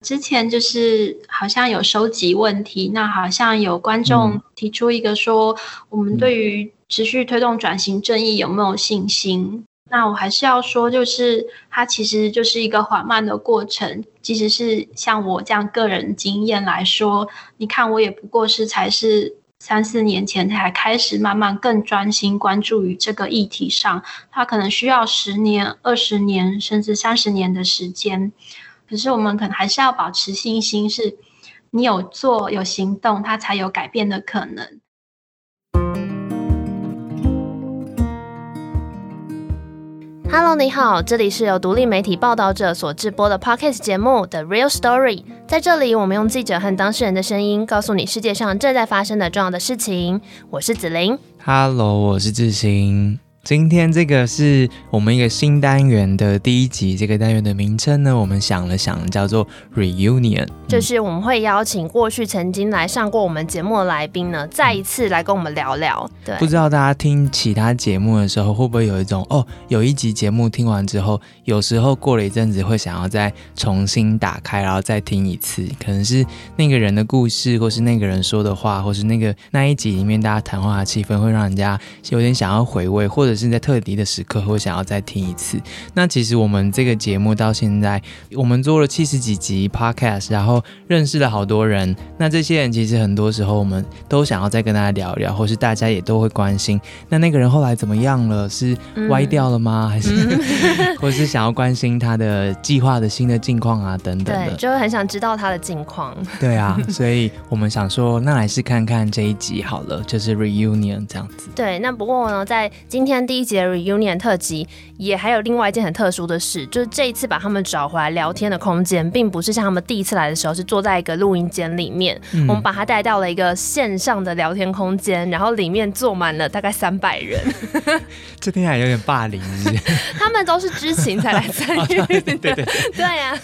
之前就是好像有收集问题，那好像有观众提出一个说，我们对于持续推动转型正义有没有信心？那我还是要说，就是它其实就是一个缓慢的过程。即使是像我这样个人经验来说，你看我也不过是才是三四年前才开始慢慢更专心关注于这个议题上，它可能需要十年、二十年甚至三十年的时间。可是我们可能还是要保持信心，是你有做有行动，它才有改变的可能。Hello，你好，这里是由独立媒体报道者所制播的 Podcast 节目的 Real Story。在这里，我们用记者和当事人的声音，告诉你世界上正在发生的重要的事情。我是子玲。Hello，我是志兴。今天这个是我们一个新单元的第一集，这个单元的名称呢，我们想了想，叫做 Reunion，就是我们会邀请过去曾经来上过我们节目的来宾呢，再一次来跟我们聊聊。对，不知道大家听其他节目的时候，会不会有一种哦，有一集节目听完之后，有时候过了一阵子会想要再重新打开，然后再听一次，可能是那个人的故事，或是那个人说的话，或是那个那一集里面大家谈话的气氛，会让人家有点想要回味，或者。者是在特定的时刻会想要再听一次。那其实我们这个节目到现在，我们做了七十几集 podcast，然后认识了好多人。那这些人其实很多时候我们都想要再跟大家聊聊，或是大家也都会关心。那那个人后来怎么样了？是歪掉了吗？还是 或是想要关心他的计划的新的近况啊？等等的，就会很想知道他的近况。对啊，所以我们想说，那来试看看这一集好了，就是 reunion 这样子。对，那不过呢，在今天。第一节 reunion 特辑也还有另外一件很特殊的事，就是这一次把他们找回来聊天的空间，并不是像他们第一次来的时候是坐在一个录音间里面，我们把他带到了一个线上的聊天空间，然后里面坐满了大概三百人。这听起来有点霸凌。他们都是知情才来参与，对对对对呀，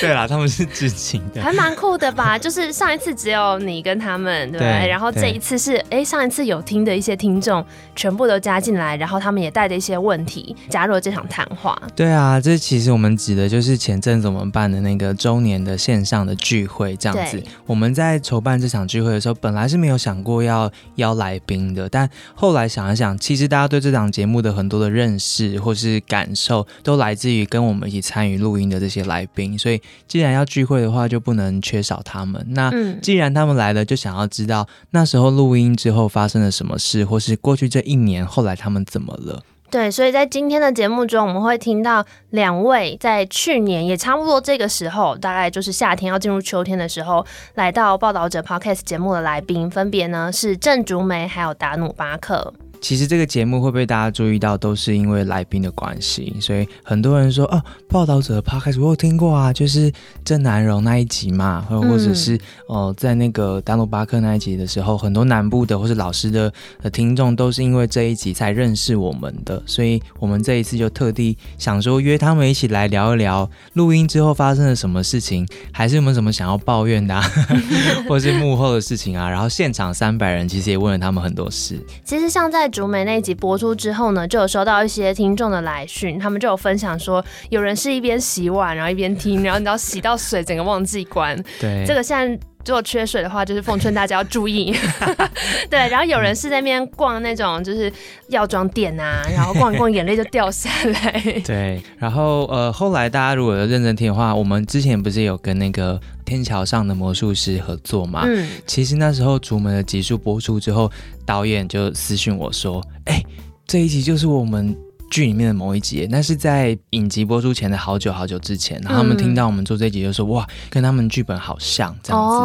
对啦，他们是知情的，还蛮酷的吧？就是上一次只有你跟他们，对，然后这一次是哎，上一次有听的一些听众全部都加进来。然后他们也带着一些问题加入了这场谈话。对啊，这其实我们指的就是前阵子我们办的那个周年的线上的聚会，这样子。我们在筹办这场聚会的时候，本来是没有想过要邀来宾的，但后来想一想，其实大家对这档节目的很多的认识或是感受，都来自于跟我们一起参与录音的这些来宾。所以既然要聚会的话，就不能缺少他们。那既然他们来了，就想要知道那时候录音之后发生了什么事，或是过去这一年后来他们。怎么了？对，所以在今天的节目中，我们会听到两位在去年也差不多这个时候，大概就是夏天要进入秋天的时候，来到报道者 Podcast 节目的来宾，分别呢是郑竹梅还有达努巴克。其实这个节目会被大家注意到，都是因为来宾的关系，所以很多人说哦，报道者 podcast 我有听过啊，就是郑南荣那一集嘛，或或者是哦，在那个丹罗巴克那一集的时候，很多南部的或是老师的的听众都是因为这一集才认识我们的，所以我们这一次就特地想说约他们一起来聊一聊录音之后发生了什么事情，还是有没有什么想要抱怨的，啊，或是幕后的事情啊？然后现场三百人其实也问了他们很多事，其实像在。竹梅那一集播出之后呢，就有收到一些听众的来讯，他们就有分享说，有人是一边洗碗，然后一边听，然后你知道洗到水，整个忘记关。对，这个现在如果缺水的话，就是奉劝大家要注意。对，然后有人是在那边逛那种就是药妆店啊，然后逛一逛，眼泪就掉下来。对，然后呃，后来大家如果认真听的话，我们之前不是有跟那个。天桥上的魔术师合作嘛？嗯，其实那时候竹门的集数播出之后，导演就私讯我说：“哎，这一集就是我们剧里面的某一集。”那是在影集播出前的好久好久之前，然后他们听到我们做这集就说：“哇，跟他们剧本好像这样子。”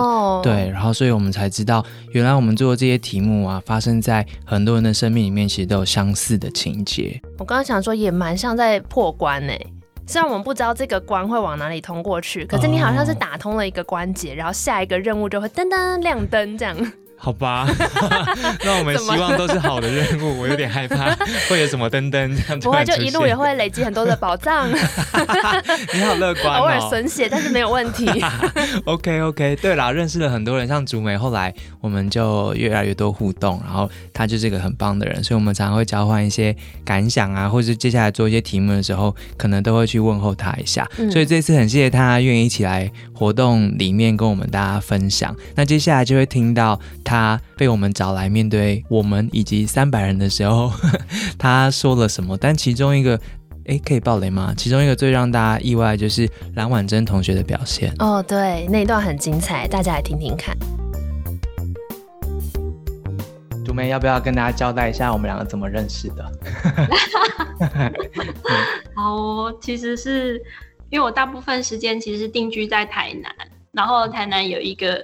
对，然后所以我们才知道，原来我们做的这些题目啊，发生在很多人的生命里面，其实都有相似的情节。我刚刚想说，也蛮像在破关呢。虽然我们不知道这个关会往哪里通过去，可是你好像是打通了一个关节，然后下一个任务就会噔噔亮灯这样。好吧，那我们希望都是好的任务。我有点害怕 会有什么登登这样。不会，就一路也会累积很多的宝藏。你好乐观，偶尔损血，但是没有问题。OK OK，对啦，认识了很多人，像竹梅，后来我们就越来越多互动，然后他就是一个很棒的人，所以我们常常会交换一些感想啊，或者接下来做一些题目的时候，可能都会去问候他一下。所以这次很谢谢他愿意一起来活动里面跟我们大家分享。那接下来就会听到。他被我们找来面对我们以及三百人的时候，他说了什么？但其中一个，哎，可以爆雷吗？其中一个最让大家意外就是蓝婉珍同学的表现。哦，对，那一段很精彩，大家来听听看。竹梅要不要跟大家交代一下我们两个怎么认识的？好，其实是因为我大部分时间其实是定居在台南，然后台南有一个。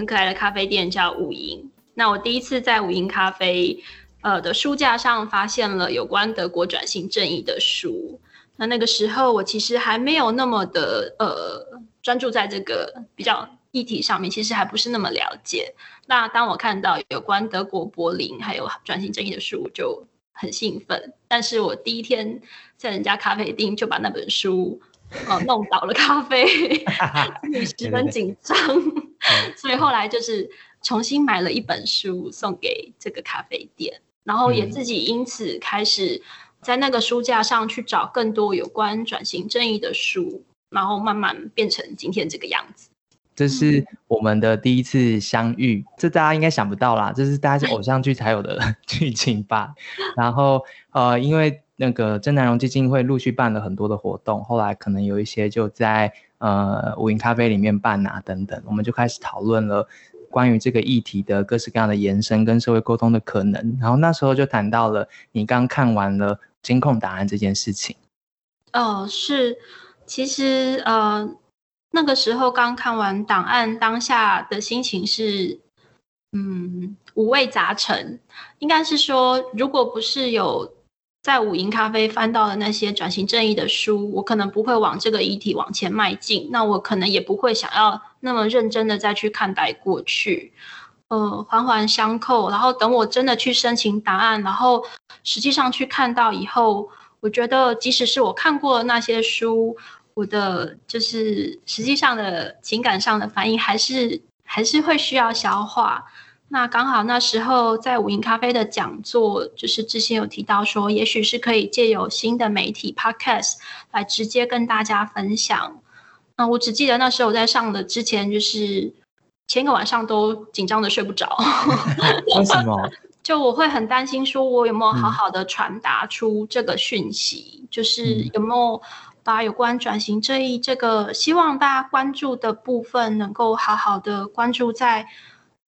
很可爱的咖啡店叫五营。那我第一次在五营咖啡，呃的书架上发现了有关德国转型正义的书。那那个时候我其实还没有那么的呃专注在这个比较议题上面，其实还不是那么了解。那当我看到有关德国柏林还有转型正义的书，就很兴奋。但是我第一天在人家咖啡厅就把那本书。哦，弄倒了咖啡，十分紧张，所以后来就是重新买了一本书送给这个咖啡店，然后也自己因此开始在那个书架上去找更多有关转型正义的书，然后慢慢变成今天这个样子。这是我们的第一次相遇，这大家应该想不到啦，这是大家是偶像剧才有的 剧情吧？然后呃，因为。那个真南荣基金会陆续办了很多的活动，后来可能有一些就在呃五营咖啡里面办啊等等，我们就开始讨论了关于这个议题的各式各样的延伸跟社会沟通的可能。然后那时候就谈到了你刚看完了监控档案这件事情。哦，是，其实呃那个时候刚看完档案，当下的心情是嗯五味杂陈，应该是说如果不是有。在五营咖啡翻到的那些转型正义的书，我可能不会往这个议题往前迈进。那我可能也不会想要那么认真的再去看待过去，呃，环环相扣。然后等我真的去申请答案，然后实际上去看到以后，我觉得即使是我看过那些书，我的就是实际上的情感上的反应，还是还是会需要消化。那刚好那时候在五营咖啡的讲座，就是之前有提到说，也许是可以借由新的媒体 podcast 来直接跟大家分享。那我只记得那时候我在上的之前，就是前一个晚上都紧张的睡不着。为什么？就我会很担心，说我有没有好好的传达出这个讯息，就是有没有把有关转型这一这个希望大家关注的部分，能够好好的关注在。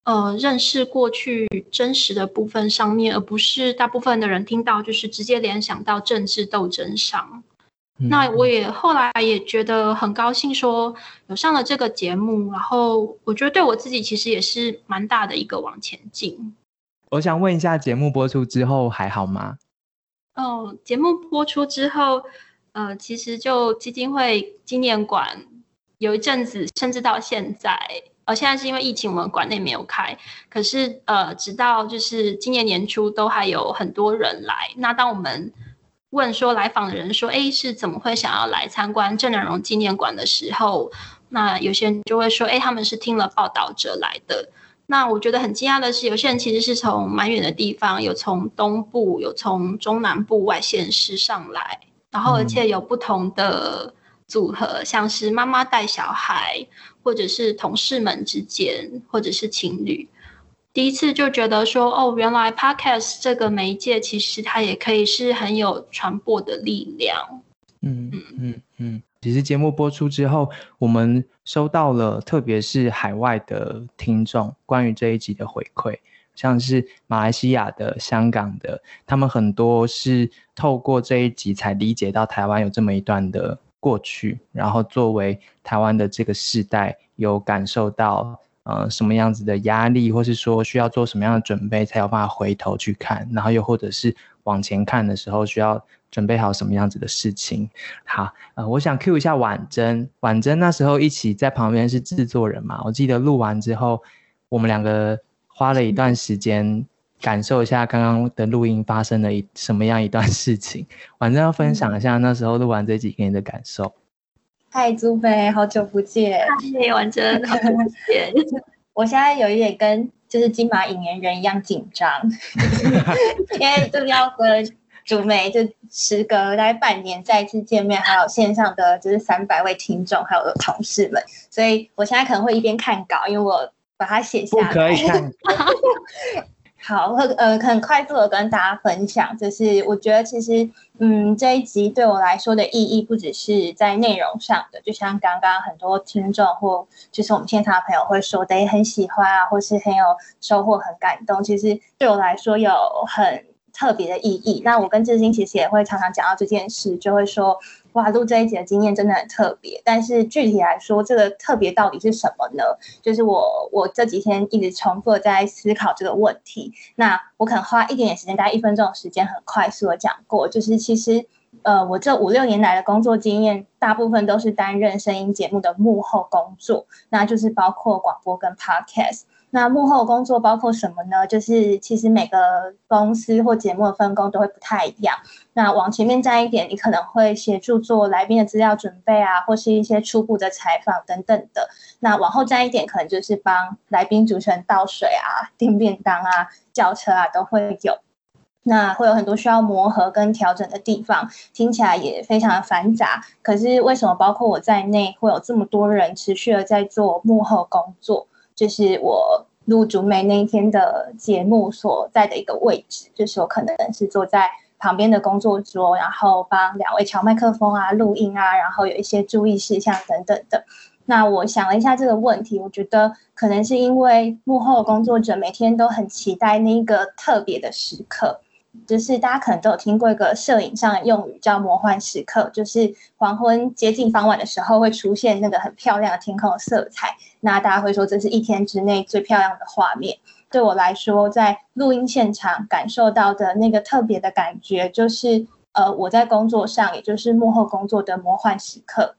呃，认识过去真实的部分上面，而不是大部分的人听到就是直接联想到政治斗争上。那我也后来也觉得很高兴，说有上了这个节目，然后我觉得对我自己其实也是蛮大的一个往前进。我想问一下，节目播出之后还好吗？哦，节目播出之后，呃，其实就基金会纪念馆有一阵子，甚至到现在。呃，现在是因为疫情，我们馆内没有开。可是，呃，直到就是今年年初，都还有很多人来。那当我们问说来访的人说，哎，是怎么会想要来参观郑南荣纪念馆的时候，那有些人就会说，哎，他们是听了报道者来的。那我觉得很惊讶的是，有些人其实是从蛮远的地方，有从东部，有从中南部外县市上来，然后而且有不同的组合，像是妈妈带小孩。或者是同事们之间，或者是情侣，第一次就觉得说，哦，原来 podcast 这个媒介其实它也可以是很有传播的力量。嗯嗯嗯嗯。其实节目播出之后，我们收到了，特别是海外的听众关于这一集的回馈，像是马来西亚的、香港的，他们很多是透过这一集才理解到台湾有这么一段的。过去，然后作为台湾的这个世代，有感受到呃什么样子的压力，或是说需要做什么样的准备，才有办法回头去看，然后又或者是往前看的时候，需要准备好什么样子的事情。好，呃，我想 Q 一下婉珍，婉珍那时候一起在旁边是制作人嘛？我记得录完之后，我们两个花了一段时间感受一下刚刚的录音发生了一什么样一段事情。婉珍要分享一下那时候录完这集给你的感受。嗨，朱飞，好久不见。嗨，婉珍，好久不见。我现在有一点跟就是金马影言人一样紧张，因为就是要跟竹梅就时隔大概半年再次见面，还有线上的就是三百位听众，还有同事们，所以我现在可能会一边看稿，因为我把它写下来。可以看。好，呃，很快速的跟大家分享，就是我觉得其实，嗯，这一集对我来说的意义不只是在内容上的，就像刚刚很多听众或就是我们现场的朋友会说的，也很喜欢啊，或是很有收获、很感动。其实对我来说有很特别的意义。那我跟志兴其实也会常常讲到这件事，就会说。哇，录这一集的经验真的很特别，但是具体来说，这个特别到底是什么呢？就是我我这几天一直重复在思考这个问题。那我可能花一点点时间，大概一分钟的时间，很快速的讲过。就是其实，呃，我这五六年来的工作经验，大部分都是担任声音节目的幕后工作，那就是包括广播跟 podcast。那幕后工作包括什么呢？就是其实每个公司或节目的分工都会不太一样。那往前面站一点，你可能会协助做来宾的资料准备啊，或是一些初步的采访等等的。那往后站一点，可能就是帮来宾主持人倒水啊、订便当啊、叫车啊，都会有。那会有很多需要磨合跟调整的地方，听起来也非常的繁杂。可是为什么包括我在内，会有这么多人持续的在做幕后工作？就是我录竹梅那一天的节目所在的一个位置，就是我可能是坐在旁边的工作桌，然后帮两位调麦克风啊、录音啊，然后有一些注意事项等等的。那我想了一下这个问题，我觉得可能是因为幕后工作者每天都很期待那个特别的时刻。就是大家可能都有听过一个摄影上的用语，叫“魔幻时刻”，就是黄昏接近傍晚的时候会出现那个很漂亮的天空色彩。那大家会说这是一天之内最漂亮的画面。对我来说，在录音现场感受到的那个特别的感觉，就是呃我在工作上，也就是幕后工作的魔幻时刻。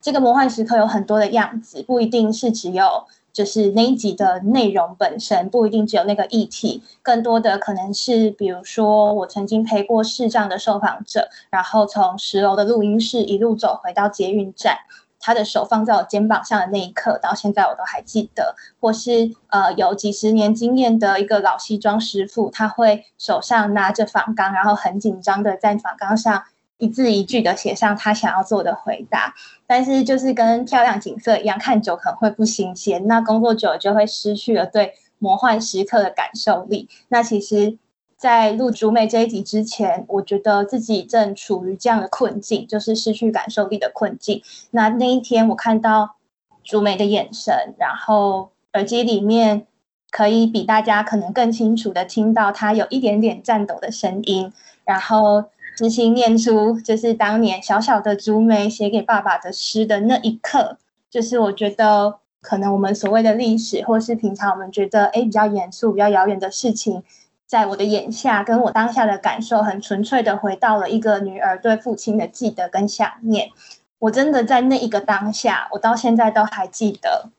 这个魔幻时刻有很多的样子，不一定是只有。就是那一集的内容本身不一定只有那个议题，更多的可能是，比如说我曾经陪过视障的受访者，然后从十楼的录音室一路走回到捷运站，他的手放在我肩膀上的那一刻，到现在我都还记得。或是呃有几十年经验的一个老西装师傅，他会手上拿着仿钢，然后很紧张的在仿钢上。一字一句的写上他想要做的回答，但是就是跟漂亮景色一样，看久可能会不新鲜。那工作久了就会失去了对魔幻时刻的感受力。那其实，在录竹美这一集之前，我觉得自己正处于这样的困境，就是失去感受力的困境。那那一天，我看到竹美的眼神，然后耳机里面可以比大家可能更清楚的听到他有一点点颤抖的声音，然后。执心念出，就是当年小小的竹梅写给爸爸的诗的那一刻，就是我觉得可能我们所谓的历史，或是平常我们觉得哎比较严肃、比较遥远的事情，在我的眼下，跟我当下的感受，很纯粹的回到了一个女儿对父亲的记得跟想念。我真的在那一个当下，我到现在都还记得。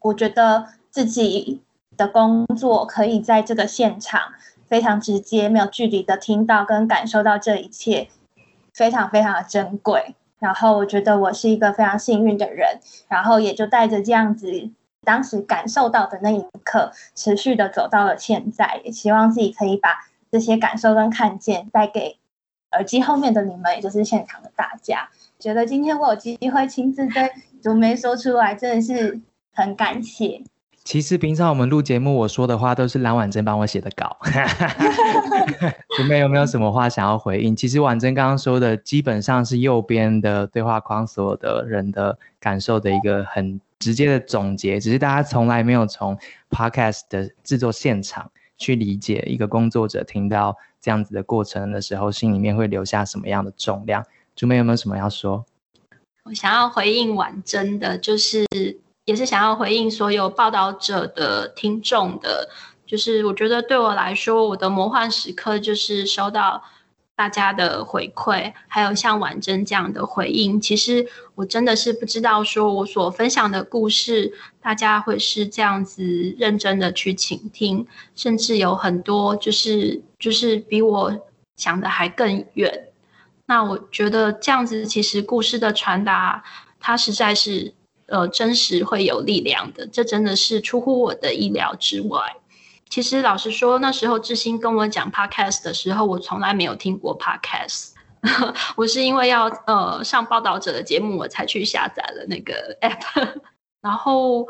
我觉得自己的工作可以在这个现场。非常直接、没有距离的听到跟感受到这一切，非常非常的珍贵。然后我觉得我是一个非常幸运的人，然后也就带着这样子当时感受到的那一刻，持续的走到了现在。也希望自己可以把这些感受跟看见带给耳机后面的你们，也就是现场的大家。觉得今天我有机会亲自对竹梅说出来，真的是很感谢。其实平常我们录节目，我说的话都是蓝婉珍帮我写的稿。准备有没有什么话想要回应？其实婉珍刚刚说的，基本上是右边的对话框所有的人的感受的一个很直接的总结。只是大家从来没有从 podcast 的制作现场去理解一个工作者听到这样子的过程的时候，心里面会留下什么样的重量。准备有没有什么要说？我想要回应婉珍的，就是。也是想要回应所有报道者的听众的，就是我觉得对我来说，我的魔幻时刻就是收到大家的回馈，还有像婉珍这样的回应，其实我真的是不知道，说我所分享的故事，大家会是这样子认真的去倾听，甚至有很多就是就是比我想的还更远。那我觉得这样子，其实故事的传达，它实在是呃真实会有力量的，这真的是出乎我的意料之外。其实老实说，那时候志新跟我讲 podcast 的时候，我从来没有听过 podcast。我是因为要呃上报道者的节目，我才去下载了那个 app。然后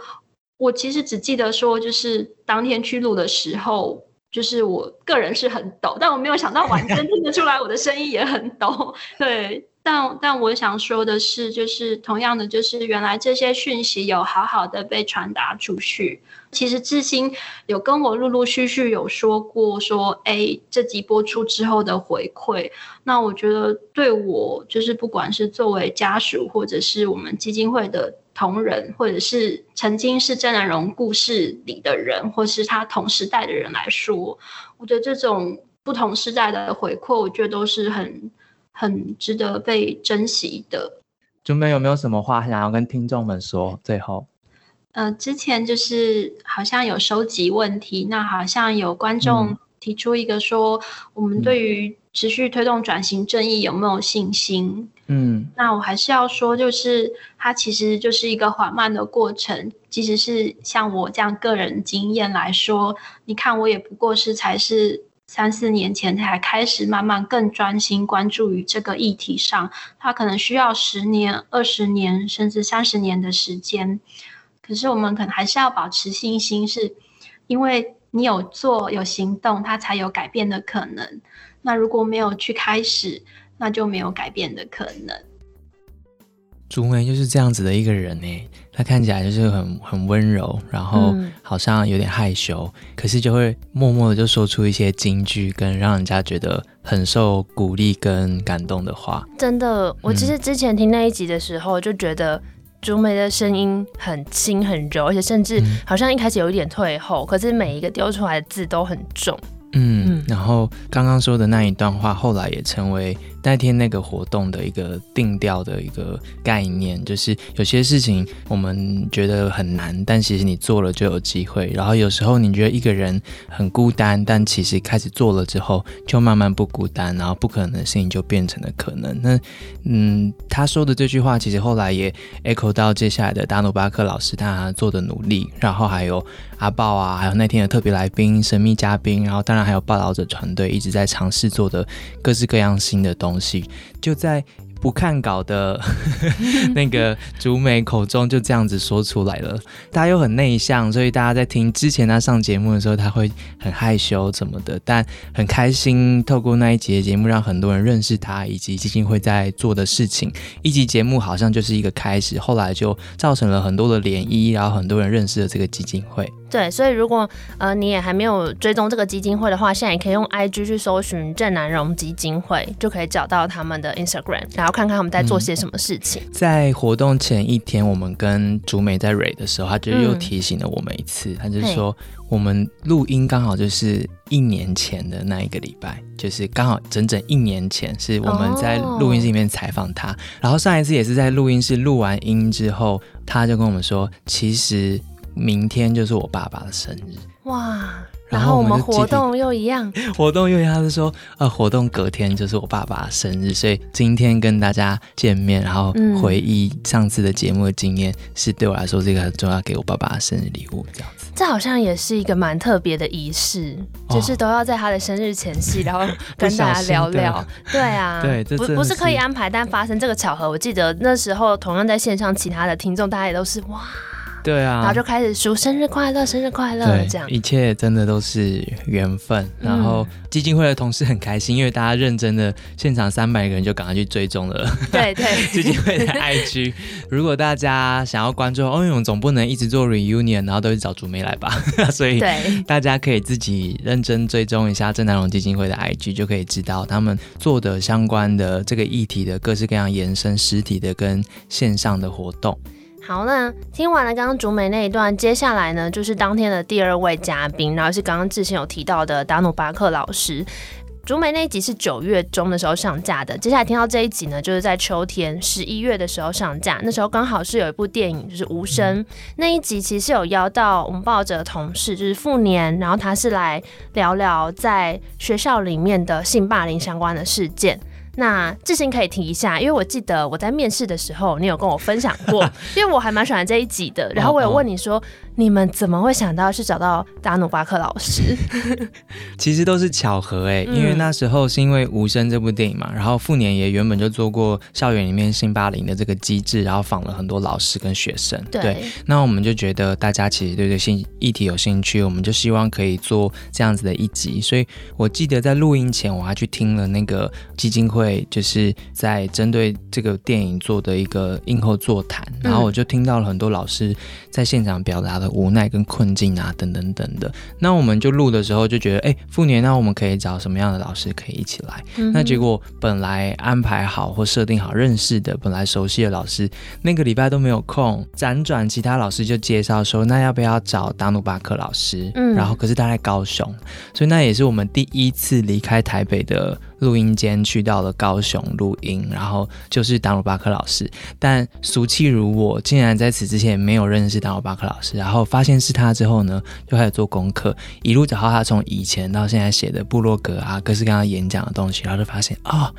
我其实只记得说，就是当天去录的时候，就是我个人是很抖，但我没有想到完真听得出来我的声音也很抖。对。但但我想说的是，就是同样的，就是原来这些讯息有好好的被传达出去。其实志新有跟我陆陆续续有说过，说哎，这集播出之后的回馈。那我觉得对我，就是不管是作为家属，或者是我们基金会的同仁，或者是曾经是郑南荣故事里的人，或是他同时代的人来说，我觉得这种不同时代的回馈，我觉得都是很。很值得被珍惜的。竹妹有没有什么话想要跟听众们说？最后，呃，之前就是好像有收集问题，那好像有观众提出一个说，我们对于持续推动转型正义有没有信心？嗯，那我还是要说，就是它其实就是一个缓慢的过程。即使是像我这样个人经验来说，你看我也不过是才是。三四年前才开始慢慢更专心关注于这个议题上，他可能需要十年、二十年甚至三十年的时间。可是我们可能还是要保持信心，是因为你有做有行动，它才有改变的可能。那如果没有去开始，那就没有改变的可能。竹梅就是这样子的一个人呢，他看起来就是很很温柔，然后好像有点害羞，可是就会默默的就说出一些金句，跟让人家觉得很受鼓励跟感动的话。真的，我其实之前听那一集的时候，就觉得竹梅的声音很轻很柔，而且甚至好像一开始有一点退后，可是每一个丢出来的字都很重。嗯，然后刚刚说的那一段话，后来也成为。那天那个活动的一个定调的一个概念，就是有些事情我们觉得很难，但其实你做了就有机会。然后有时候你觉得一个人很孤单，但其实开始做了之后，就慢慢不孤单，然后不可能的事情就变成了可能。那嗯，他说的这句话，其实后来也 echo 到接下来的达努巴克老师他做的努力，然后还有阿豹啊，还有那天的特别来宾、神秘嘉宾，然后当然还有报道者团队一直在尝试做的各式各样新的东。东西就在不看稿的 那个竹美口中就这样子说出来了。他又很内向，所以大家在听之前他上节目的时候，他会很害羞什么的。但很开心，透过那一集的节目，让很多人认识他以及基金会在做的事情。一集节目好像就是一个开始，后来就造成了很多的涟漪，然后很多人认识了这个基金会。对，所以如果呃你也还没有追踪这个基金会的话，现在也可以用 IG 去搜寻郑南荣基金会，就可以找到他们的 Instagram，然后看看他们在做些什么事情。在活动前一天，我们跟竹美在蕊的时候，他就又提醒了我们一次，他就说我们录音刚好就是一年前的那一个礼拜，就是刚好整整一年前是我们在录音室里面采访他，然后上一次也是在录音室录完音之后，他就跟我们说，其实。明天就是我爸爸的生日哇，然后我们活动又一样，活动又一样，是说呃，活动隔天就是我爸爸的生日，所以今天跟大家见面，然后回忆上次的节目的经验，是对我来说是一个很重要给我爸爸的生日礼物，这样子。这好像也是一个蛮特别的仪式，就是都要在他的生日前夕，然后 跟大家聊聊。对啊，对，不不是可以安排，但发生这个巧合，我记得那时候同样在线上，其他的听众大家也都是哇。对啊，然后就开始说生日快乐，生日快乐，这样一切真的都是缘分。然后基金会的同事很开心，因为大家认真的现场三百个人就赶快去追踪了。对对，基金会的 IG。如果大家想要关注欧永，总不能一直做 reunion，然后都去找竹梅来吧。所以大家可以自己认真追踪一下郑南荣基金会的 IG，就可以知道他们做的相关的这个议题的各式各样延伸实体的跟线上的活动。好，那听完了刚刚竹美那一段，接下来呢，就是当天的第二位嘉宾，然后是刚刚之前有提到的达努巴克老师。竹梅那一集是九月中的时候上架的，接下来听到这一集呢，就是在秋天十一月的时候上架。那时候刚好是有一部电影，就是《无声》那一集，其实有邀到我们报纸的同事，就是傅年，然后他是来聊聊在学校里面的性霸凌相关的事件。那志兴可以提一下，因为我记得我在面试的时候，你有跟我分享过，因为我还蛮喜欢这一集的。然后我有问你说，你们怎么会想到是找到达努巴克老师？其实都是巧合哎，因为那时候是因为《无声》这部电影嘛，然后傅年也原本就做过校园里面性霸凌的这个机制，然后访了很多老师跟学生。对，那我们就觉得大家其实对这性议题有兴趣，我们就希望可以做这样子的一集。所以我记得在录音前，我还去听了那个基金会。就是在针对这个电影做的一个映后座谈，然后我就听到了很多老师在现场表达的无奈跟困境啊，等等等的。那我们就录的时候就觉得，哎，复年，那我们可以找什么样的老师可以一起来？那结果本来安排好或设定好认识的、本来熟悉的老师，那个礼拜都没有空。辗转其他老师就介绍说，那要不要找达努巴克老师？嗯，然后可是他在高雄，所以那也是我们第一次离开台北的。录音间去到了高雄录音，然后就是达鲁巴克老师。但俗气如我，竟然在此之前没有认识达鲁巴克老师。然后发现是他之后呢，就开始做功课，一路找到他从以前到现在写的部落格啊，各式各样演讲的东西，然后就发现啊。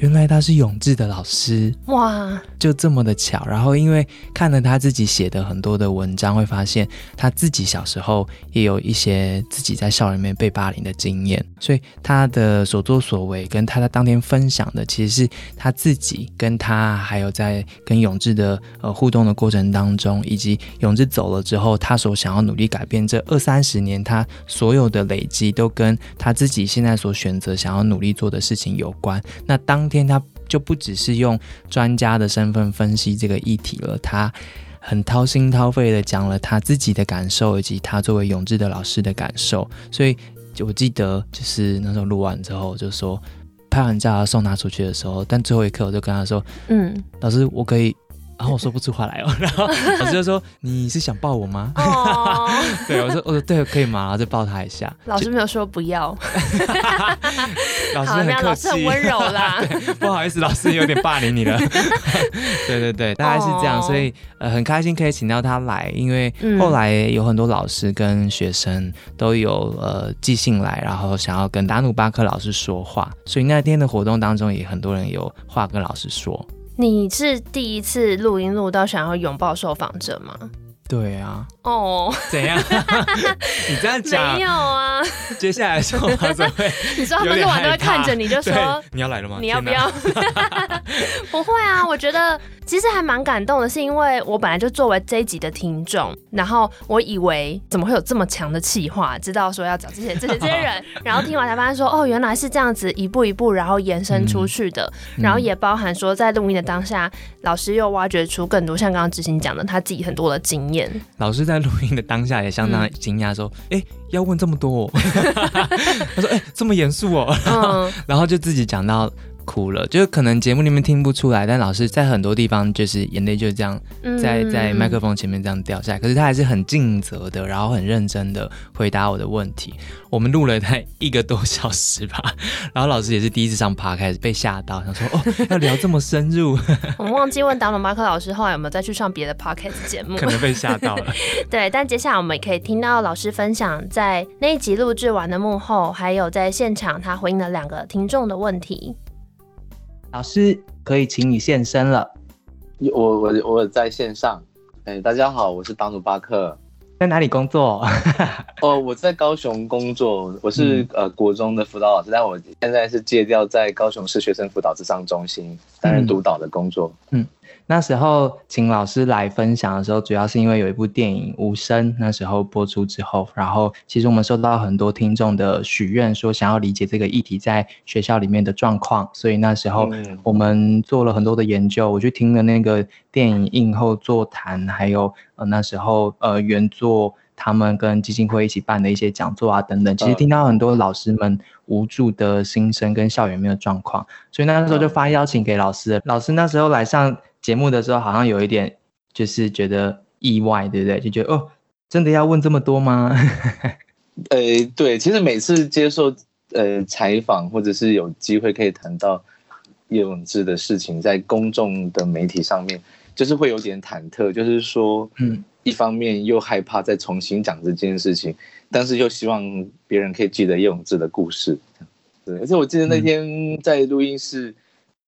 原来他是永志的老师哇，就这么的巧。然后因为看了他自己写的很多的文章，会发现他自己小时候也有一些自己在校园里面被霸凌的经验，所以他的所作所为跟他在当天分享的，其实是他自己跟他还有在跟永志的呃互动的过程当中，以及永志走了之后，他所想要努力改变这二三十年他所有的累积，都跟他自己现在所选择想要努力做的事情有关。那当天他就不只是用专家的身份分析这个议题了，他很掏心掏肺的讲了他自己的感受，以及他作为永志的老师的感受。所以我记得就是那时候录完之后，就说拍完照要送他出去的时候，但最后一刻我就跟他说：“嗯，老师，我可以。”然后我说不出话来哦，然后 老师就说：“你是想抱我吗？”哦，对，我说：“我说对，可以吗？”然后就抱他一下。老师没有说不要。老师很客气，很温柔啦。不好意思，老师有点霸凌你了。对对对，大概是这样，所以呃很开心可以请到他来，因为后来有很多老师跟学生都有呃寄信来，然后想要跟达努巴克老师说话，所以那天的活动当中也很多人有话跟老师说。你是第一次录音录到想要拥抱受访者吗？对啊。哦，怎样？你这样讲没有啊？接下来说话怎么会？你说他们录完都会看着你，就说你要来了吗？你要不要？不会啊，我觉得其实还蛮感动的，是因为我本来就作为这一集的听众，然后我以为怎么会有这么强的气话，知道说要找这些这些这些人，然后听完才发现说哦，原来是这样子一步一步，然后延伸出去的，然后也包含说在录音的当下，老师又挖掘出更多像刚刚执行讲的他自己很多的经验，老师。在录音的当下也相当惊讶，说：“哎，要问这么多？”哦他说：“哎，这么严肃哦。”然后就自己讲到。哭了，就是可能节目里面听不出来，但老师在很多地方就是眼泪就这样在在麦克风前面这样掉下来。可是他还是很尽责的，然后很认真的回答我的问题。我们录了他一个多小时吧，然后老师也是第一次上趴，开始被吓到，想说哦 要聊这么深入。我们忘记问达伦马克老师后来有没有再去上别的 podcast 节目，可能被吓到了。对，但接下来我们也可以听到老师分享在那一集录制完的幕后，还有在现场他回应了两个听众的问题。老师，可以请你现身了。我我我在线上。哎，大家好，我是达努巴克，在哪里工作？哦，我在高雄工作，我是呃国中的辅导老师，但我现在是借调在高雄市学生辅导智商中心担任督导的工作。嗯。那时候请老师来分享的时候，主要是因为有一部电影《无声》，那时候播出之后，然后其实我们收到很多听众的许愿，说想要理解这个议题在学校里面的状况，所以那时候我们做了很多的研究。我去听了那个电影映后座谈，还有呃那时候呃原作他们跟基金会一起办的一些讲座啊等等，其实听到很多老师们无助的心声跟校园面的状况，所以那时候就发邀请给老师，老师那时候来上。节目的时候好像有一点，就是觉得意外，对不对？就觉得哦，真的要问这么多吗？呃，对，其实每次接受呃采访或者是有机会可以谈到叶永志的事情，在公众的媒体上面，就是会有点忐忑，就是说，嗯，一方面又害怕再重新讲这件事情，但是又希望别人可以记得叶永志的故事。对，而且我记得那天在录音室，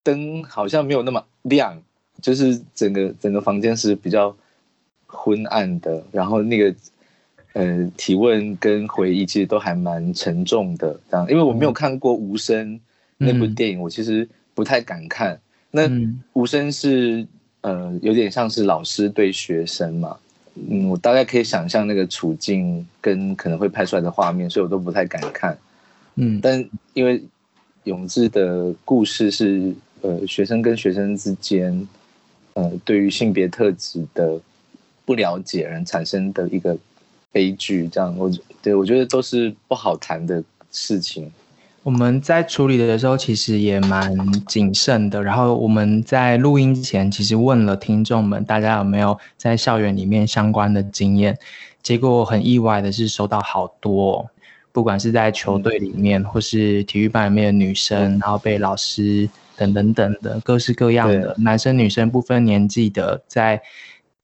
灯好像没有那么亮，就是整个整个房间是比较昏暗的，然后那个。呃，提问跟回忆其实都还蛮沉重的，这样，因为我没有看过《无声》那部电影，我其实不太敢看。那《无声》是呃，有点像是老师对学生嘛，嗯，我大概可以想象那个处境跟可能会拍出来的画面，所以我都不太敢看。嗯，但因为永志的故事是呃，学生跟学生之间，呃，对于性别特质的不了解人产生的一个。悲剧这样，我对我觉得都是不好谈的事情。我们在处理的时候其实也蛮谨慎的。然后我们在录音前其实问了听众们，大家有没有在校园里面相关的经验？结果很意外的是收到好多，不管是在球队里面或是体育班里面的女生，然后被老师等等等的各式各样的男生女生不分年纪的在。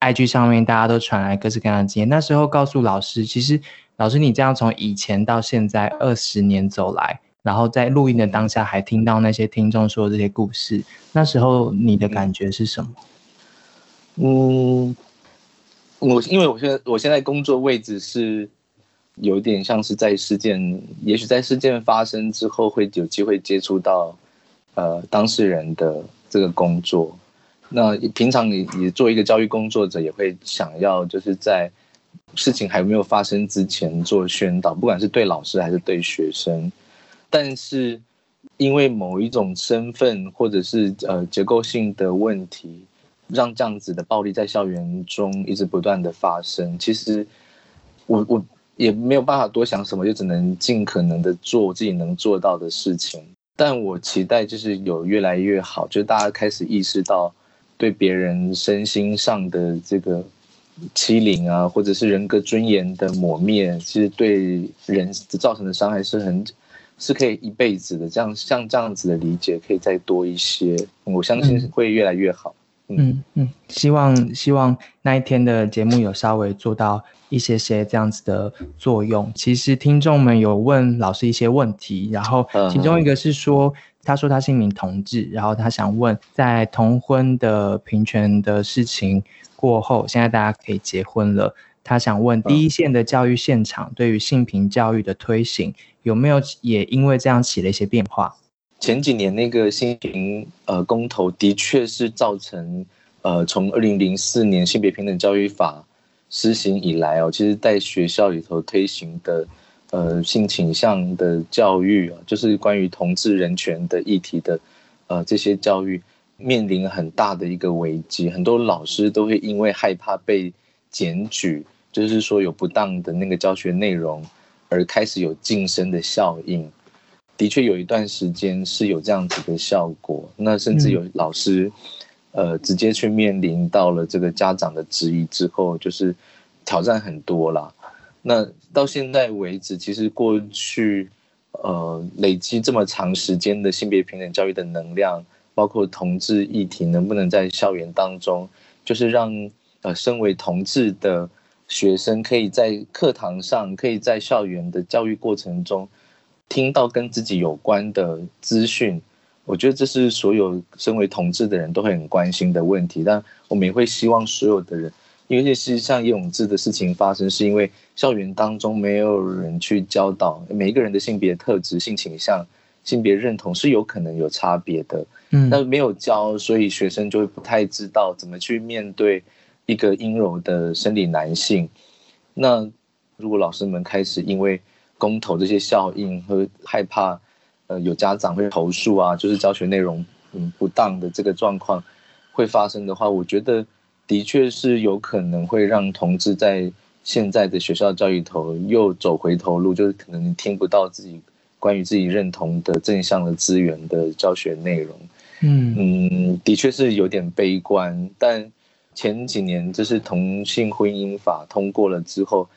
IG 上面大家都传来各式各样的经验。那时候告诉老师，其实老师你这样从以前到现在二十年走来，然后在录音的当下还听到那些听众说这些故事，那时候你的感觉是什么？嗯，我因为我现在我现在工作位置是有点像是在事件，也许在事件发生之后会有机会接触到呃当事人的这个工作。那平常你你做一个教育工作者，也会想要就是在事情还没有发生之前做宣导，不管是对老师还是对学生。但是因为某一种身份或者是呃结构性的问题，让这样子的暴力在校园中一直不断的发生。其实我我也没有办法多想什么，就只能尽可能的做自己能做到的事情。但我期待就是有越来越好，就是大家开始意识到。对别人身心上的这个欺凌啊，或者是人格尊严的抹灭，其实对人造成的伤害是很是可以一辈子的。这样像这样子的理解可以再多一些，我相信会越来越好。嗯嗯，希望希望那一天的节目有稍微做到一些些这样子的作用。其实听众们有问老师一些问题，然后其中一个是说。他说他是一名同志，然后他想问，在同婚的平权的事情过后，现在大家可以结婚了。他想问，第一线的教育现场对于性平教育的推行，有没有也因为这样起了一些变化？前几年那个性平呃公投，的确是造成呃从二零零四年性别平等教育法施行以来哦，其实在学校里头推行的。呃，性倾向的教育啊，就是关于同志人权的议题的，呃，这些教育面临很大的一个危机，很多老师都会因为害怕被检举，就是说有不当的那个教学内容，而开始有晋升的效应。的确有一段时间是有这样子的效果，那甚至有老师，呃，直接去面临到了这个家长的质疑之后，就是挑战很多啦。那到现在为止，其实过去，呃，累积这么长时间的性别平等教育的能量，包括同志议题，能不能在校园当中，就是让呃，身为同志的学生，可以在课堂上，可以在校园的教育过程中，听到跟自己有关的资讯。我觉得这是所有身为同志的人都会很关心的问题。但我们也会希望所有的人。因为这是像叶永志的事情发生，是因为校园当中没有人去教导每一个人的性别特质、性倾向、性别认同是有可能有差别的。嗯，那没有教，所以学生就会不太知道怎么去面对一个阴柔的生理男性。那如果老师们开始因为公投这些效应和害怕，呃，有家长会投诉啊，就是教学内容嗯不当的这个状况会发生的话，我觉得。的确是有可能会让同志在现在的学校教育头又走回头路，就是可能听不到自己关于自己认同的正向的资源的教学内容。嗯嗯，的确是有点悲观。但前几年就是同性婚姻法通过了之后，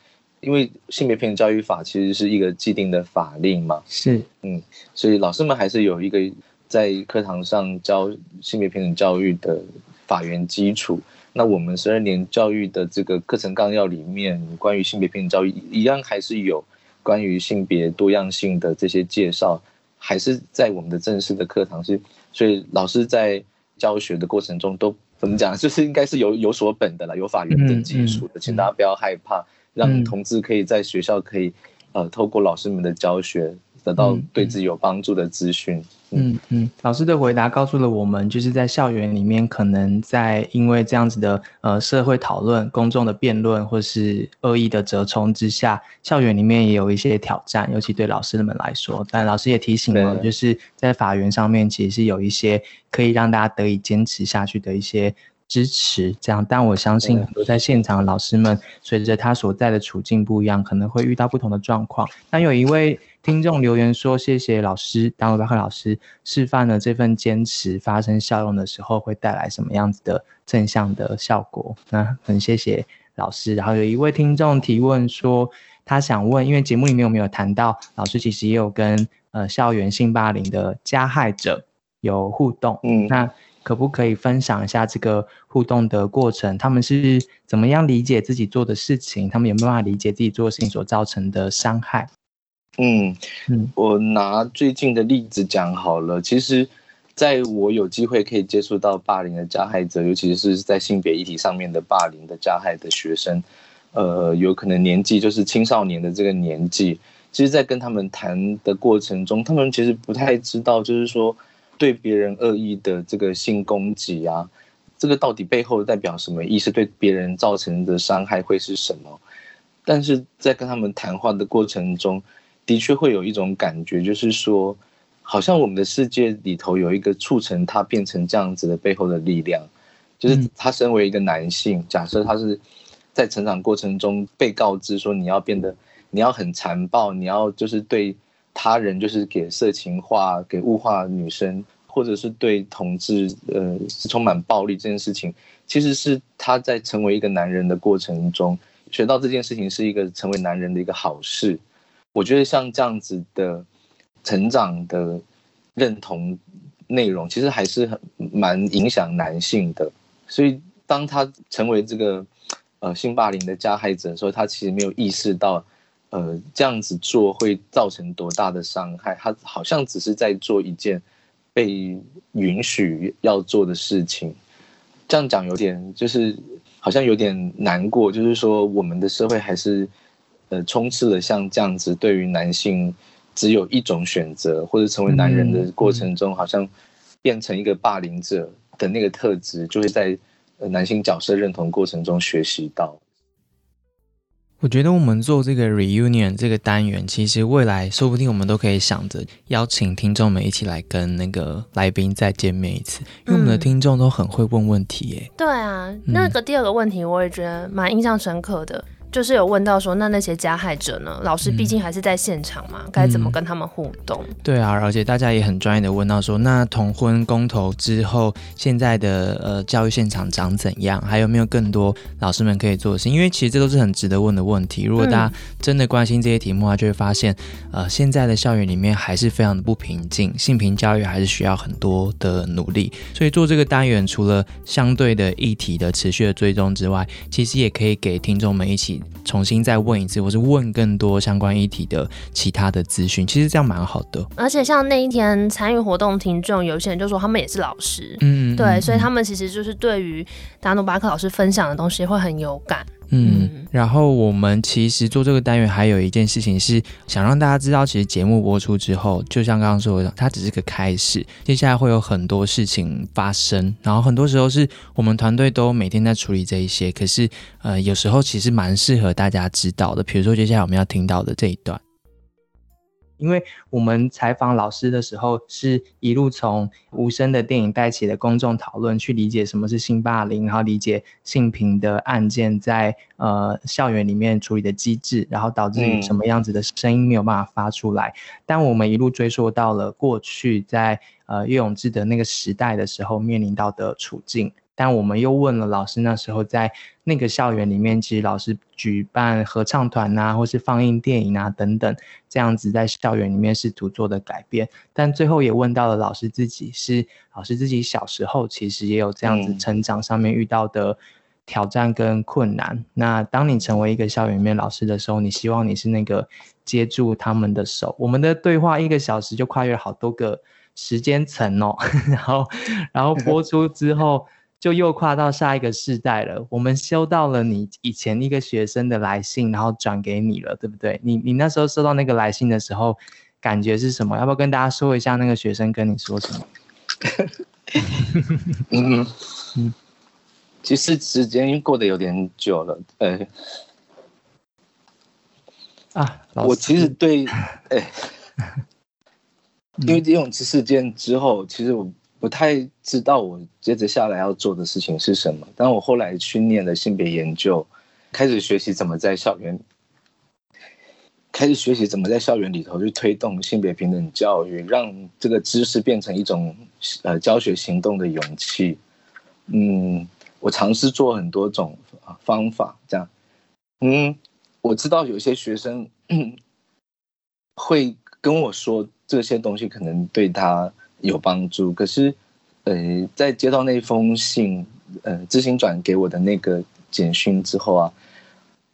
因为性别平等教育法其实是一个既定的法令嘛，是，嗯，所以老师们还是有一个在课堂上教性别平等教育的法源基础。那我们十二年教育的这个课程纲要里面，关于性别平等教育一样还是有关于性别多样性的这些介绍，还是在我们的正式的课堂是，所以老师在教学的过程中都怎么讲，就是应该是有有所本的了，有法源的基础的，请大家不要害怕。让同志可以在学校可以，呃，透过老师们的教学，得到对自己有帮助的资讯。嗯嗯，老师的回答告诉了我们，就是在校园里面，可能在因为这样子的呃社会讨论、公众的辩论，或是恶意的折冲之下，校园里面也有一些挑战，尤其对老师们来说。但老师也提醒了，就是在法源上面，其实是有一些可以让大家得以坚持下去的一些。支持这样，但我相信很多在现场的老师们，随着他所在的处境不一样，可能会遇到不同的状况。那有一位听众留言说：“谢谢老师，当维巴克老师示范了这份坚持发生效用的时候，会带来什么样子的正向的效果？”那很谢谢老师。然后有一位听众提问说，他想问，因为节目里面有没有谈到老师其实也有跟呃校园性霸凌的加害者有互动？嗯，那。可不可以分享一下这个互动的过程？他们是怎么样理解自己做的事情？他们有没有办法理解自己做的事情所造成的伤害？嗯嗯，我拿最近的例子讲好了。其实，在我有机会可以接触到霸凌的加害者，尤其是在性别议题上面的霸凌的加害的学生，呃，有可能年纪就是青少年的这个年纪。其实，在跟他们谈的过程中，他们其实不太知道，就是说。对别人恶意的这个性攻击啊，这个到底背后代表什么意思？对别人造成的伤害会是什么？但是在跟他们谈话的过程中，的确会有一种感觉，就是说，好像我们的世界里头有一个促成他变成这样子的背后的力量，就是他身为一个男性，假设他是在成长过程中被告知说你要变得你要很残暴，你要就是对。他人就是给色情化、给物化女生，或者是对同志，呃，是充满暴力这件事情，其实是他在成为一个男人的过程中学到这件事情是一个成为男人的一个好事。我觉得像这样子的成长的认同内容，其实还是很蛮影响男性的。所以当他成为这个呃性霸凌的加害者的时候，他其实没有意识到。呃，这样子做会造成多大的伤害？他好像只是在做一件被允许要做的事情。这样讲有点，就是好像有点难过。就是说，我们的社会还是呃充斥了像这样子，对于男性只有一种选择，或者成为男人的过程中，好像变成一个霸凌者的那个特质，就会在男性角色认同过程中学习到。我觉得我们做这个 reunion 这个单元，其实未来说不定我们都可以想着邀请听众们一起来跟那个来宾再见面一次，因为我们的听众都很会问问题耶。对啊，那个第二个问题我也觉得蛮印象深刻的。就是有问到说，那那些加害者呢？老师毕竟还是在现场嘛，该怎么跟他们互动？对啊，而且大家也很专业的问到说，那同婚公投之后，现在的呃教育现场长怎样？还有没有更多老师们可以做的事？因为其实这都是很值得问的问题。如果大家真的关心这些题目啊，就会发现，呃，现在的校园里面还是非常的不平静，性平教育还是需要很多的努力。所以做这个单元，除了相对的议题的持续的追踪之外，其实也可以给听众们一起。重新再问一次，或是问更多相关议题的其他的资讯，其实这样蛮好的。而且像那一天参与活动听众，有些人就说他们也是老师，嗯，对，所以他们其实就是对于达努巴克老师分享的东西会很有感。嗯，然后我们其实做这个单元还有一件事情是想让大家知道，其实节目播出之后，就像刚刚说的，它只是个开始，接下来会有很多事情发生。然后很多时候是我们团队都每天在处理这一些，可是呃，有时候其实蛮适合大家知道的。比如说接下来我们要听到的这一段。因为我们采访老师的时候，是一路从无声的电影带起的公众讨论，去理解什么是性霸凌，然后理解性平的案件在呃校园里面处理的机制，然后导致什么样子的声音没有办法发出来。但我们一路追溯到了过去，在呃岳永志的那个时代的时候面临到的处境，但我们又问了老师，那时候在那个校园里面，其实老师举办合唱团啊，或是放映电影啊等等，这样子在校园里面试图做的改变。但最后也问到了老师自己，是老师自己小时候其实也有这样子成长上面遇到的。挑战跟困难。那当你成为一个校园里面老师的时候，你希望你是那个接住他们的手。我们的对话一个小时就跨越好多个时间层哦，然后然后播出之后就又跨到下一个世代了。我们收到了你以前一个学生的来信，然后转给你了，对不对？你你那时候收到那个来信的时候，感觉是什么？要不要跟大家说一下那个学生跟你说什么？嗯 嗯。其实时间过得有点久了，呃，啊，我其实对，哎，因为这种事件之后，其实我不太知道我接着下来要做的事情是什么。但我后来去念了性别研究，开始学习怎么在校园，开始学习怎么在校园里头去推动性别平等教育，让这个知识变成一种呃教学行动的勇气，嗯。我尝试做很多种方法，这样，嗯，我知道有些学生 会跟我说这些东西可能对他有帮助，可是，呃，在接到那封信，呃，知行转给我的那个简讯之后啊，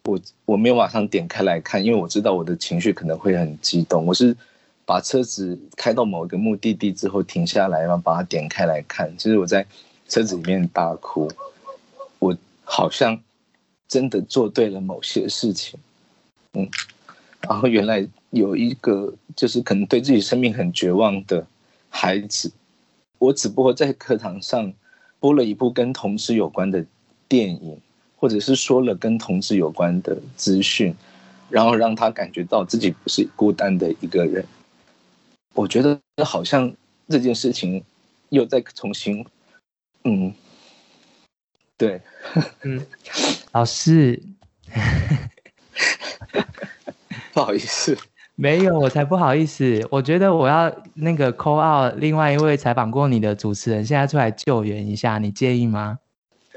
我我没有马上点开来看，因为我知道我的情绪可能会很激动，我是把车子开到某一个目的地之后停下来，然后把它点开来看，其实我在车子里面大哭。我好像真的做对了某些事情，嗯，然后原来有一个就是可能对自己生命很绝望的孩子，我只不过在课堂上播了一部跟同志有关的电影，或者是说了跟同志有关的资讯，然后让他感觉到自己不是孤单的一个人。我觉得好像这件事情又在重新，嗯。对，嗯，老师，不好意思，没有，我才不好意思。我觉得我要那个 call out 另外一位采访过你的主持人，现在出来救援一下，你介意吗？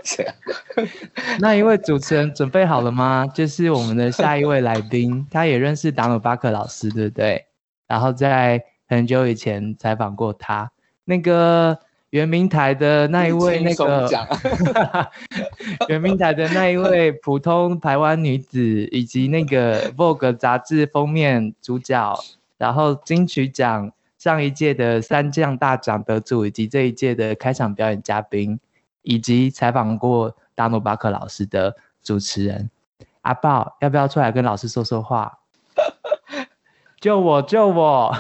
那一位主持人准备好了吗？就是我们的下一位来宾，他也认识达努巴克老师，对不对？然后在很久以前采访过他，那个。圆明台的那一位，那个圆明 台的那一位普通台湾女子，以及那个 Vogue 杂志封面主角，然后金曲奖上一届的三将大奖得主，以及这一届的开场表演嘉宾，以及采访过达努巴克老师的主持人阿豹，要不要出来跟老师说说话？救我！救我！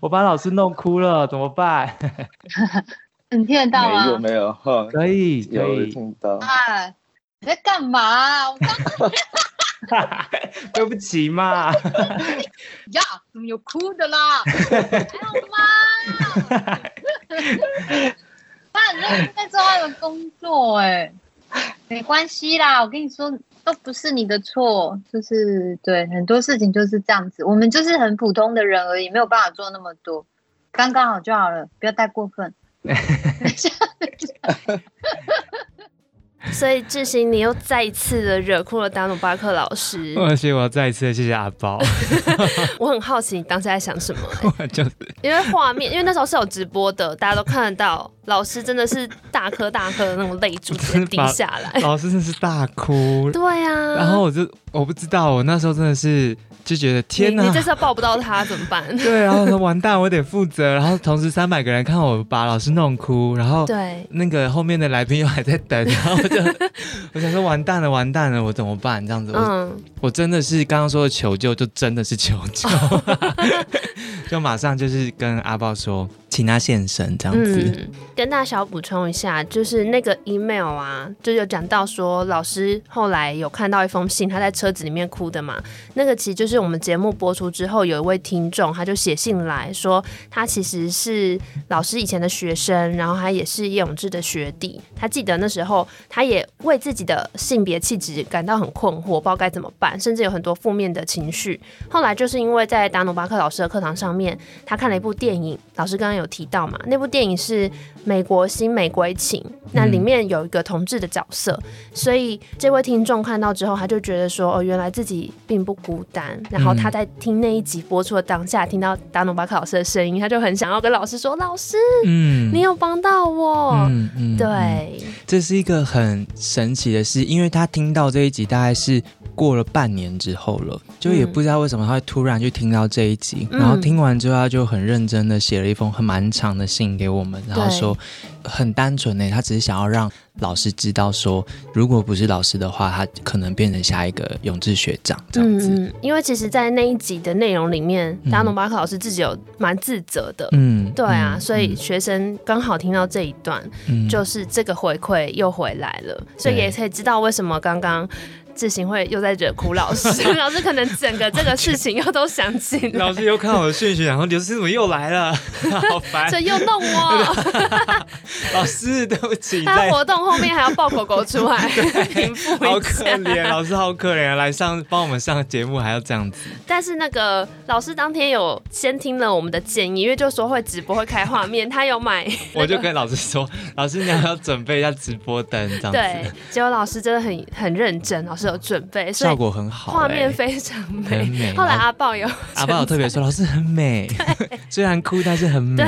我把老师弄哭了，怎么办？你听得到吗？没有没有，可以可以听到。啊，你在干嘛？我刚 对不起嘛。呀，怎么有哭的啦？还好吗？他很认真在做他的工作，哎，没关系啦。我跟你说。都不是你的错，就是对很多事情就是这样子，我们就是很普通的人而已，没有办法做那么多，刚刚好就好了，不要太过分。所以志兴，你又再一次的惹哭了达努巴克老师。而 且我要再一次的谢谢阿包。我很好奇你当时在想什么？就是因为画面，因为那时候是有直播的，大家都看得到，老师真的是大颗大颗的那种泪珠滴下来。老师真的是大哭。对呀。然后我就我不知道，我那时候真的是。就觉得天哪！你这次抱不到他怎么办？对，然后说完蛋，我得负责。然后同时三百个人看我把老师弄哭，然后对那个后面的来宾又还在等，然后我就 我想说完蛋了，完蛋了，我怎么办？这样子，嗯，我真的是刚刚说的求救，就真的是求救，就马上就是跟阿豹说。请他现身这样子，跟大家小补充一下，就是那个 email 啊，就有讲到说老师后来有看到一封信，他在车子里面哭的嘛。那个其实就是我们节目播出之后，有一位听众他就写信来说，他其实是老师以前的学生，然后他也是叶永志的学弟。他记得那时候他也为自己的性别气质感到很困惑，不知道该怎么办，甚至有很多负面的情绪。后来就是因为在达努巴克老师的课堂上面，他看了一部电影，老师刚刚有。有提到嘛，那部电影是《美国新玫瑰情》，那里面有一个同志的角色，所以这位听众看到之后，他就觉得说，哦，原来自己并不孤单。然后他在听那一集播出的当下，听到达努巴克老师的声音，他就很想要跟老师说：“老师，嗯，你有帮到我。”嗯嗯，对，这是一个很神奇的事，因为他听到这一集大概是。过了半年之后了，就也不知道为什么他会突然就听到这一集，然后听完之后他就很认真的写了一封很蛮长的信给我们，然后说很单纯呢，他只是想要让老师知道说，如果不是老师的话，他可能变成下一个永志学长这样子。因为其实，在那一集的内容里面，达努巴克老师自己有蛮自责的。嗯，对啊，所以学生刚好听到这一段，就是这个回馈又回来了，所以也可以知道为什么刚刚。自行会又在惹哭老师，老师可能整个这个事情又都想起来。老师又看我的讯息，然后刘思怎么又来了？好烦！这又弄我。老师，对不起。他活动后面还要抱狗狗出来，好可怜，老师好可怜，来上帮我们上节目还要这样子。但是那个老师当天有先听了我们的建议，因为就说会直播会开画面，他有买。我就跟老师说，老师你要准备一下直播灯这样子。对，结果老师真的很很认真，老师。有准备，效果很好，画面非常美。后来阿豹有，阿豹有特别说，老师很美，虽然哭，但是很美。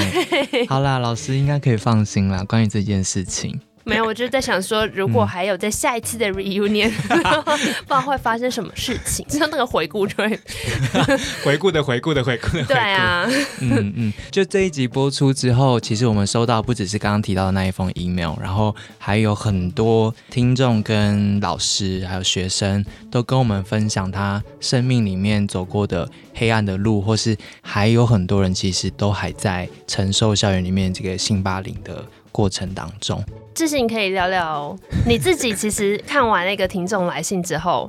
好啦，老师应该可以放心啦，关于这件事情。没有，我就是在想说，如果还有在下一次的 reunion，不知道会发生什么事情，就像那个回顾就会 回顾的回顾的回顾。对啊，嗯嗯，就这一集播出之后，其实我们收到不只是刚刚提到的那一封 email，然后还有很多听众跟老师还有学生都跟我们分享他生命里面走过的黑暗的路，或是还有很多人其实都还在承受校园里面这个性霸凌的过程当中。志信可以聊聊你自己，其实看完那个听众来信之后，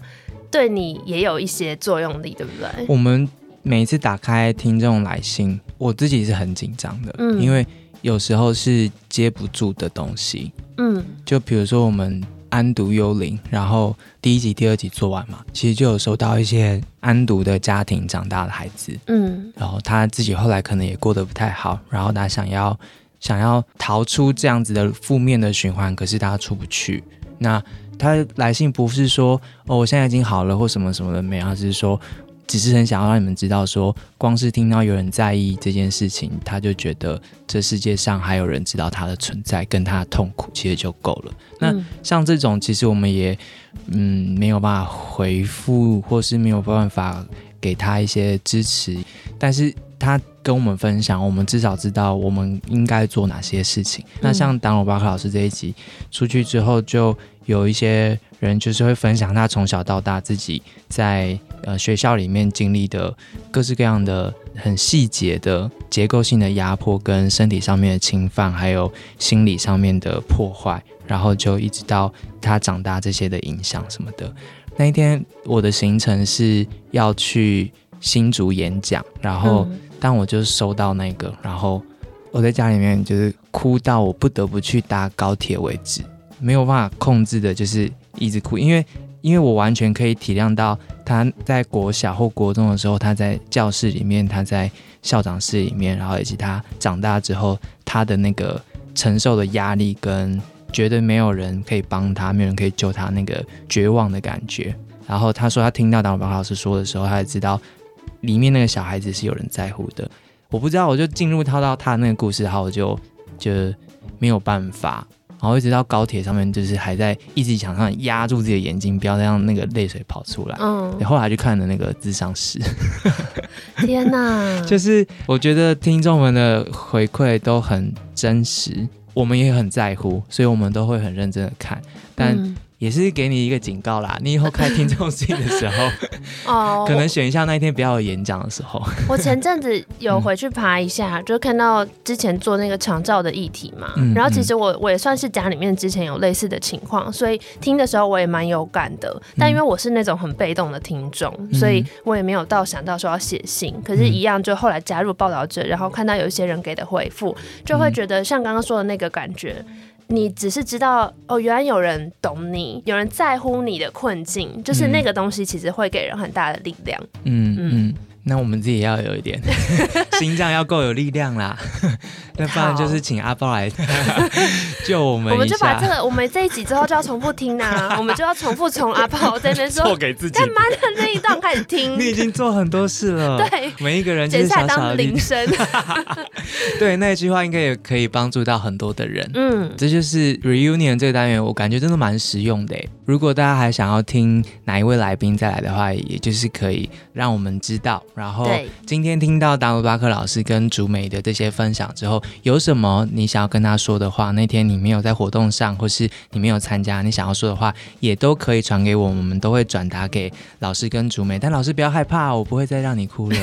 对你也有一些作用力，对不对？我们每一次打开听众来信，我自己是很紧张的，嗯，因为有时候是接不住的东西，嗯，就比如说我们安读幽灵，然后第一集、第二集做完嘛，其实就有收到一些安独的家庭长大的孩子，嗯，然后他自己后来可能也过得不太好，然后他想要。想要逃出这样子的负面的循环，可是他出不去。那他来信不是说哦，我现在已经好了或什么什么的没有，只是说，只是很想要让你们知道，说光是听到有人在意这件事情，他就觉得这世界上还有人知道他的存在，跟他的痛苦其实就够了。那像这种，其实我们也嗯没有办法回复，或是没有办法给他一些支持，但是。他跟我们分享，我们至少知道我们应该做哪些事情。那像达罗巴克老师这一集出去之后，就有一些人就是会分享他从小到大自己在呃学校里面经历的各式各样的很细节的结构性的压迫，跟身体上面的侵犯，还有心理上面的破坏，然后就一直到他长大这些的影响什么的。那一天我的行程是要去新竹演讲，然后。但我就是收到那个，然后我在家里面就是哭到我不得不去搭高铁为止，没有办法控制的，就是一直哭，因为因为我完全可以体谅到他在国小或国中的时候，他在教室里面，他在校长室里面，然后以及他长大之后他的那个承受的压力，跟觉得没有人可以帮他，没有人可以救他那个绝望的感觉。然后他说他听到党宝老师说的时候，他也知道。里面那个小孩子是有人在乎的，我不知道，我就进入套到他那个故事，然后我就就没有办法，然后一直到高铁上面，就是还在一直想上压住自己的眼睛，不要让那个泪水跑出来。嗯，后来就看了那个智商师，天哪！就是我觉得听众们的回馈都很真实，我们也很在乎，所以我们都会很认真的看，但。也是给你一个警告啦，你以后开听众信的时候，哦，可能选一下那一天不要有演讲的时候。我前阵子 有回去爬一下，就看到之前做那个长照的议题嘛，然后其实我我也算是家里面之前有类似的情况，所以听的时候我也蛮有感的。但因为我是那种很被动的听众，所以我也没有到想到说要写信。可是，一样就后来加入报道者，然后看到有一些人给的回复，就会觉得像刚刚说的那个感觉。你只是知道哦，原来有人懂你，有人在乎你的困境，就是那个东西，其实会给人很大的力量。嗯。嗯，那我们自己要有一点 心脏要够有力量啦，那不然就是请阿豹来 救我们。我们就把这个，我们这一集之后就要重复听呐，我们就要重复从阿豹这边说，做给自己干嘛的那一段开始听。你已经做很多事了，对，每一个人剪下来当铃声。对，那一句话应该也可以帮助到很多的人。嗯，这就是 reunion 这个单元，我感觉真的蛮实用的。如果大家还想要听哪一位来宾再来的话，也就是可以让我们知道。然后今天听到达鲁巴克老师跟竹美的这些分享之后，有什么你想要跟他说的话？那天你没有在活动上，或是你没有参加，你想要说的话，也都可以传给我，我们都会转达给老师跟竹美。但老师不要害怕，我不会再让你哭了。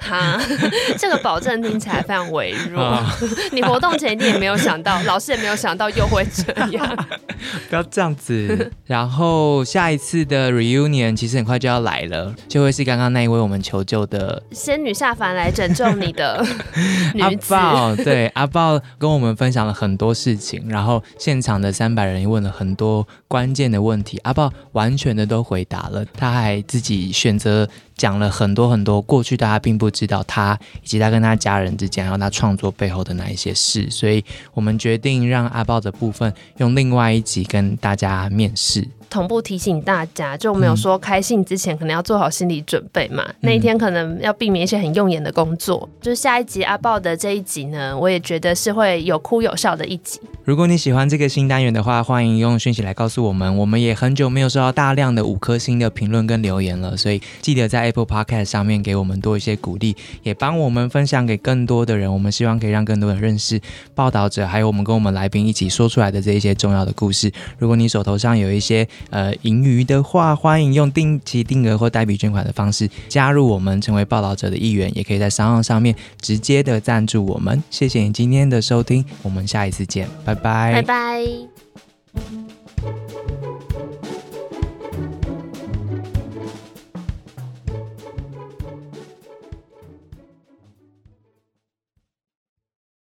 哈，这个保证听起来非常微弱。你活动前一定也没有想到，老师也没有想到又会这样。不要这样子。然后下一次的 reunion 其实很快就要来了，就会是刚刚那一位我们求救的仙女下凡来拯救你的 阿豹。对，阿豹跟我们分享了很多事情，然后现场的三百人问了很多关键的问题，阿豹完全的都回答了，他还自己选择。讲了很多很多过去大家并不知道他以及他跟他家人之间，还有他创作背后的那一些事，所以我们决定让阿豹的部分用另外一集跟大家面试。同步提醒大家，就没有说开信之前可能要做好心理准备嘛。那一天可能要避免一些很用眼的工作。就是下一集阿豹的这一集呢，我也觉得是会有哭有笑的一集。如果你喜欢这个新单元的话，欢迎用讯息来告诉我们。我们也很久没有收到大量的五颗星的评论跟留言了，所以记得在 Apple Podcast 上面给我们多一些鼓励，也帮我们分享给更多的人。我们希望可以让更多人认识报道者，还有我们跟我们来宾一起说出来的这一些重要的故事。如果你手头上有一些。呃，盈余的话，欢迎用定期定额或代笔捐款的方式加入我们，成为报道者的一员。也可以在商号上面直接的赞助我们。谢谢你今天的收听，我们下一次见，拜拜。拜拜。